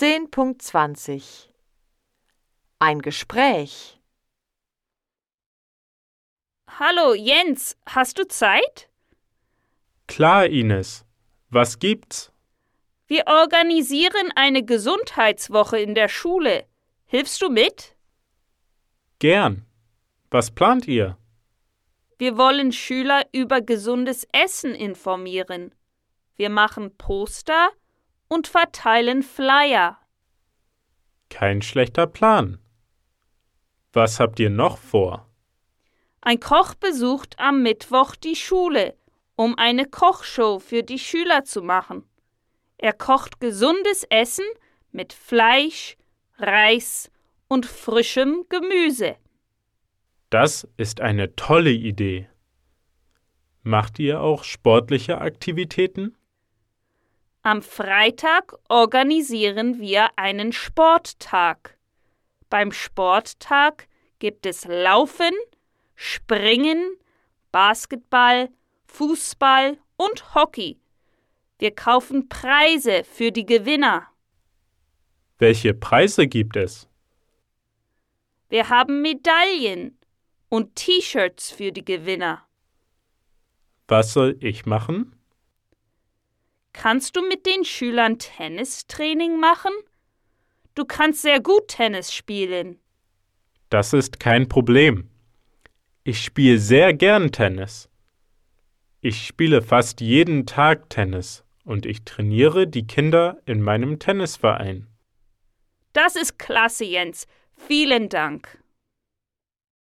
10.20 Ein Gespräch Hallo Jens, hast du Zeit? Klar, Ines. Was gibt's? Wir organisieren eine Gesundheitswoche in der Schule. Hilfst du mit? Gern. Was plant ihr? Wir wollen Schüler über gesundes Essen informieren. Wir machen Poster und verteilen Flyer. Kein schlechter Plan. Was habt ihr noch vor? Ein Koch besucht am Mittwoch die Schule, um eine Kochshow für die Schüler zu machen. Er kocht gesundes Essen mit Fleisch, Reis und frischem Gemüse. Das ist eine tolle Idee. Macht ihr auch sportliche Aktivitäten? Am Freitag organisieren wir einen Sporttag. Beim Sporttag gibt es Laufen, Springen, Basketball, Fußball und Hockey. Wir kaufen Preise für die Gewinner. Welche Preise gibt es? Wir haben Medaillen und T-Shirts für die Gewinner. Was soll ich machen? Kannst du mit den Schülern Tennistraining machen? Du kannst sehr gut Tennis spielen. Das ist kein Problem. Ich spiele sehr gern Tennis. Ich spiele fast jeden Tag Tennis und ich trainiere die Kinder in meinem Tennisverein. Das ist klasse, Jens. Vielen Dank.